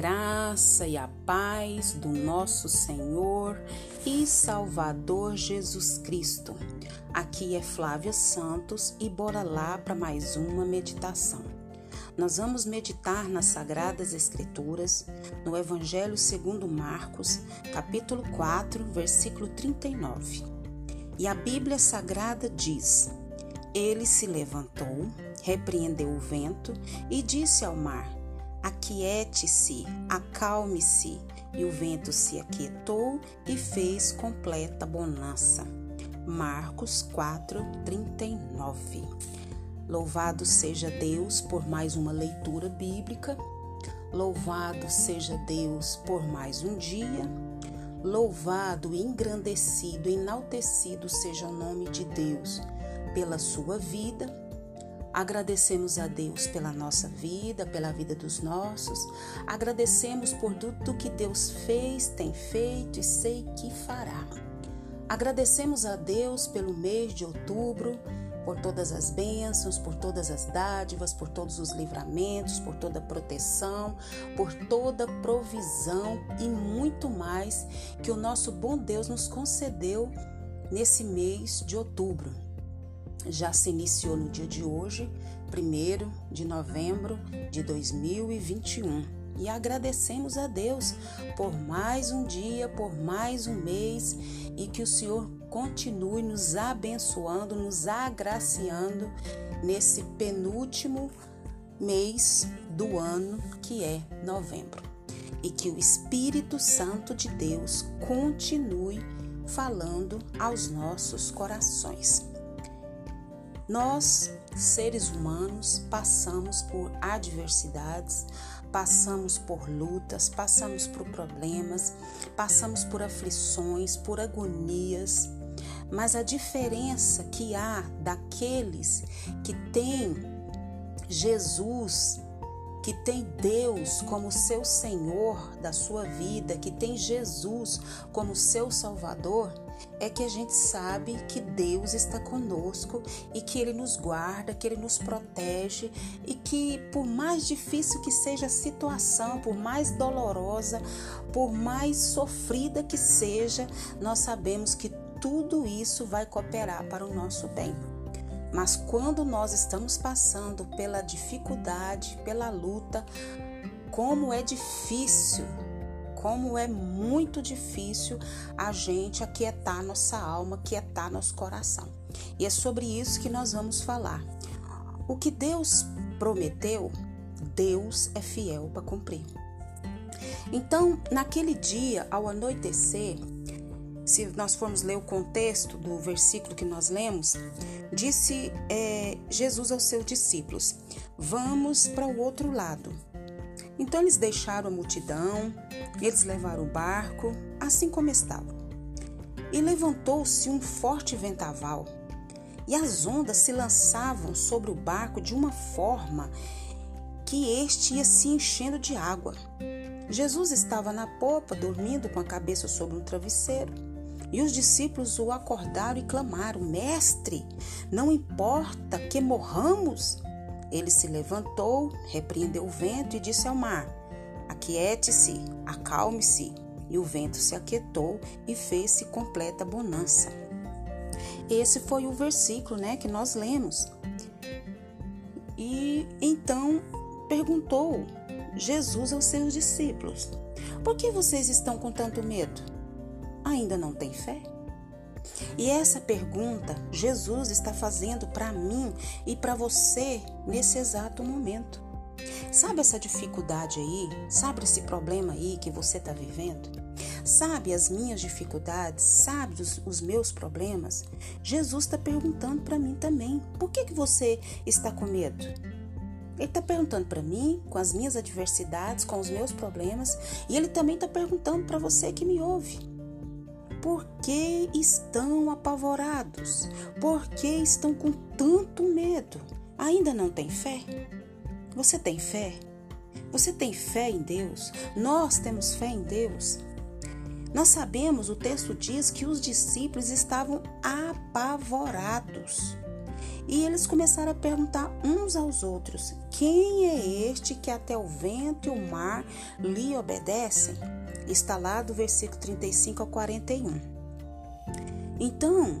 graça e a paz do nosso Senhor e Salvador Jesus Cristo. Aqui é Flávia Santos e bora lá para mais uma meditação. Nós vamos meditar nas Sagradas Escrituras, no Evangelho segundo Marcos, capítulo 4, versículo 39. E a Bíblia Sagrada diz: Ele se levantou, repreendeu o vento e disse ao mar: Aquiete-se, acalme-se. E o vento se aquietou e fez completa bonança. Marcos 4, 39. Louvado seja Deus por mais uma leitura bíblica. Louvado seja Deus por mais um dia. Louvado, engrandecido, enaltecido seja o nome de Deus pela sua vida Agradecemos a Deus pela nossa vida, pela vida dos nossos. Agradecemos por tudo que Deus fez, tem feito e sei que fará. Agradecemos a Deus pelo mês de outubro, por todas as bênçãos, por todas as dádivas, por todos os livramentos, por toda proteção, por toda provisão e muito mais que o nosso bom Deus nos concedeu nesse mês de outubro já se iniciou no dia de hoje, 1 de novembro de 2021. E agradecemos a Deus por mais um dia, por mais um mês e que o Senhor continue nos abençoando, nos agraciando nesse penúltimo mês do ano que é novembro. E que o Espírito Santo de Deus continue falando aos nossos corações. Nós, seres humanos, passamos por adversidades, passamos por lutas, passamos por problemas, passamos por aflições, por agonias. Mas a diferença que há daqueles que têm Jesus que tem Deus como seu Senhor da sua vida, que tem Jesus como seu Salvador, é que a gente sabe que Deus está conosco e que Ele nos guarda, que Ele nos protege e que, por mais difícil que seja a situação, por mais dolorosa, por mais sofrida que seja, nós sabemos que tudo isso vai cooperar para o nosso bem. Mas quando nós estamos passando pela dificuldade, pela luta, como é difícil, como é muito difícil a gente aquietar nossa alma, aquietar nosso coração. E é sobre isso que nós vamos falar. O que Deus prometeu, Deus é fiel para cumprir. Então, naquele dia, ao anoitecer, se nós formos ler o contexto do versículo que nós lemos, disse é, Jesus aos seus discípulos: Vamos para o outro lado. Então eles deixaram a multidão, eles levaram o barco, assim como estava. E levantou-se um forte ventaval, e as ondas se lançavam sobre o barco de uma forma que este ia se enchendo de água. Jesus estava na popa, dormindo com a cabeça sobre um travesseiro. E os discípulos o acordaram e clamaram: Mestre, não importa que morramos. Ele se levantou, repreendeu o vento e disse ao mar: Aquiete-se, acalme-se. E o vento se aquietou e fez-se completa bonança. Esse foi o versículo né, que nós lemos. E então perguntou Jesus aos seus discípulos: Por que vocês estão com tanto medo? ainda não tem fé? E essa pergunta Jesus está fazendo para mim e para você nesse exato momento. Sabe essa dificuldade aí? Sabe esse problema aí que você está vivendo? Sabe as minhas dificuldades? Sabe os, os meus problemas? Jesus está perguntando para mim também. Por que, que você está com medo? Ele está perguntando para mim, com as minhas adversidades, com os meus problemas, e ele também está perguntando para você que me ouve. Por que estão apavorados? Por que estão com tanto medo? Ainda não tem fé? Você tem fé? Você tem fé em Deus? Nós temos fé em Deus? Nós sabemos, o texto diz que os discípulos estavam apavorados. E eles começaram a perguntar uns aos outros: Quem é este que até o vento e o mar lhe obedecem? Está lá do versículo 35 ao 41. Então,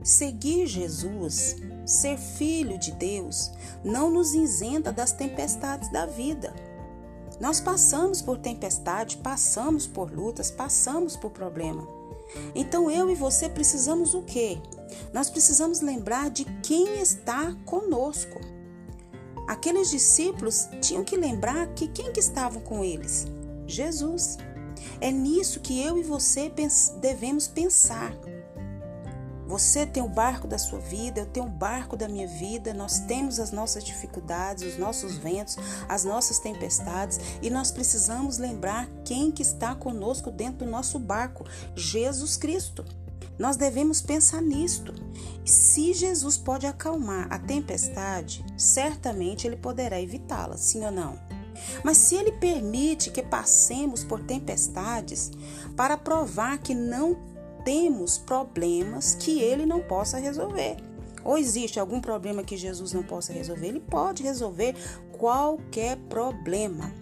seguir Jesus, ser filho de Deus, não nos isenta das tempestades da vida. Nós passamos por tempestade, passamos por lutas, passamos por problema. Então eu e você precisamos o quê? Nós precisamos lembrar de quem está conosco. Aqueles discípulos tinham que lembrar que quem que estava com eles? Jesus. É nisso que eu e você devemos pensar. Você tem o barco da sua vida, eu tenho o barco da minha vida. Nós temos as nossas dificuldades, os nossos ventos, as nossas tempestades e nós precisamos lembrar quem que está conosco dentro do nosso barco, Jesus Cristo. Nós devemos pensar nisto. Se Jesus pode acalmar a tempestade, certamente ele poderá evitá-la, sim ou não? Mas se ele permite que passemos por tempestades para provar que não temos problemas que ele não possa resolver. Ou existe algum problema que Jesus não possa resolver? Ele pode resolver qualquer problema.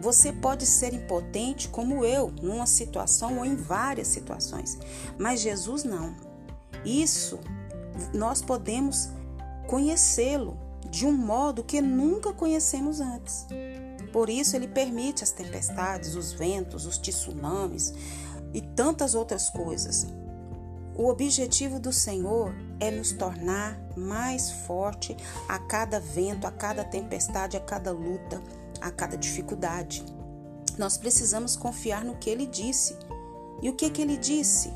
Você pode ser impotente como eu, numa situação ou em várias situações, mas Jesus não. Isso nós podemos conhecê-lo de um modo que nunca conhecemos antes. Por isso ele permite as tempestades, os ventos, os tsunamis, e tantas outras coisas. O objetivo do Senhor é nos tornar mais forte a cada vento, a cada tempestade, a cada luta, a cada dificuldade. Nós precisamos confiar no que ele disse. E o que que ele disse?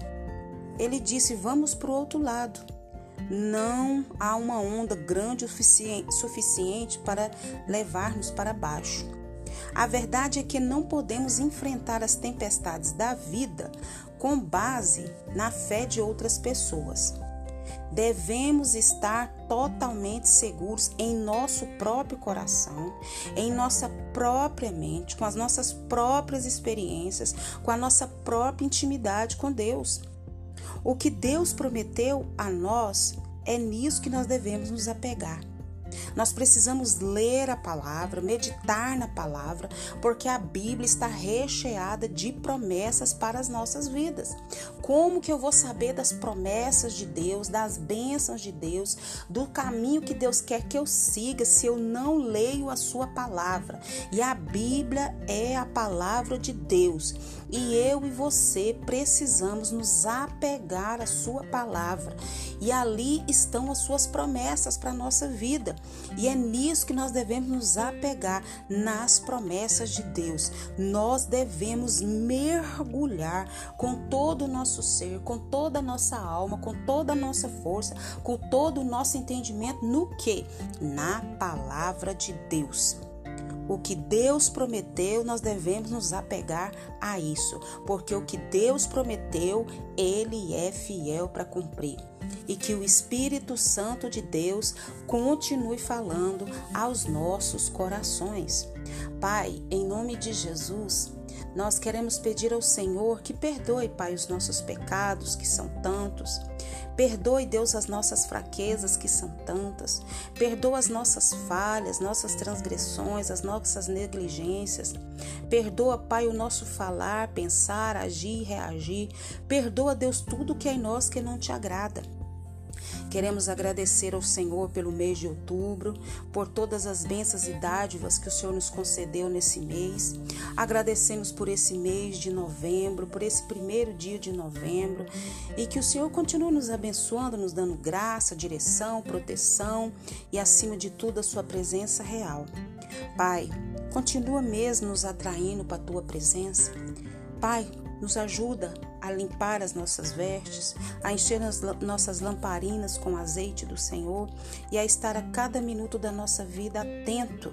Ele disse: "Vamos para o outro lado". Não há uma onda grande o suficiente para levar-nos para baixo. A verdade é que não podemos enfrentar as tempestades da vida com base na fé de outras pessoas. Devemos estar totalmente seguros em nosso próprio coração, em nossa própria mente, com as nossas próprias experiências, com a nossa própria intimidade com Deus. O que Deus prometeu a nós é nisso que nós devemos nos apegar. Nós precisamos ler a palavra, meditar na palavra, porque a Bíblia está recheada de promessas para as nossas vidas. Como que eu vou saber das promessas de Deus, das bênçãos de Deus, do caminho que Deus quer que eu siga se eu não leio a sua palavra? E a Bíblia é a palavra de Deus. E eu e você precisamos nos apegar à sua palavra. E ali estão as suas promessas para a nossa vida. E é nisso que nós devemos nos apegar, nas promessas de Deus. Nós devemos mergulhar com todo o nosso ser, com toda a nossa alma, com toda a nossa força, com todo o nosso entendimento no que? Na palavra de Deus. O que Deus prometeu, nós devemos nos apegar a isso, porque o que Deus prometeu, Ele é fiel para cumprir e que o Espírito Santo de Deus continue falando aos nossos corações. Pai, em nome de Jesus, nós queremos pedir ao Senhor que perdoe, Pai, os nossos pecados, que são tantos. Perdoe, Deus, as nossas fraquezas, que são tantas. Perdoa as nossas falhas, nossas transgressões, as nossas negligências. Perdoa, Pai, o nosso falar, pensar, agir, reagir. Perdoa, Deus, tudo que é em nós que não te agrada. Queremos agradecer ao Senhor pelo mês de outubro, por todas as bênçãos e dádivas que o Senhor nos concedeu nesse mês. Agradecemos por esse mês de novembro, por esse primeiro dia de novembro e que o Senhor continue nos abençoando, nos dando graça, direção, proteção e, acima de tudo, a Sua presença real. Pai, continua mesmo nos atraindo para a Tua presença. Pai, nos ajuda a limpar as nossas vestes, a encher as nossas lamparinas com azeite do Senhor e a estar a cada minuto da nossa vida atento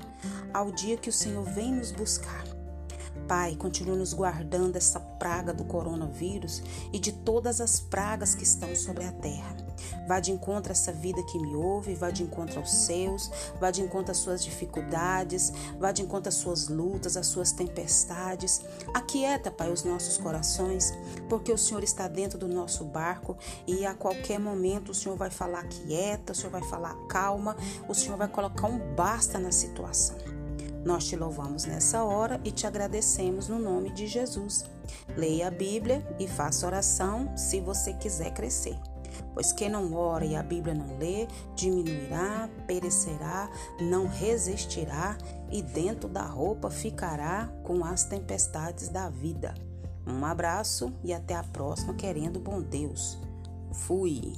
ao dia que o Senhor vem nos buscar. Pai, continue nos guardando essa praga do coronavírus e de todas as pragas que estão sobre a terra. Vá de encontro a essa vida que me ouve, vá de encontro aos seus, vá de encontro às suas dificuldades, vá de encontro às suas lutas, às suas tempestades. Aquieta, Pai, os nossos corações, porque o Senhor está dentro do nosso barco e a qualquer momento o Senhor vai falar quieta, o Senhor vai falar calma, o Senhor vai colocar um basta na situação. Nós te louvamos nessa hora e te agradecemos no nome de Jesus. Leia a Bíblia e faça oração se você quiser crescer. Pois quem não ora e a Bíblia não lê, diminuirá, perecerá, não resistirá e dentro da roupa ficará com as tempestades da vida. Um abraço e até a próxima, querendo bom Deus. Fui.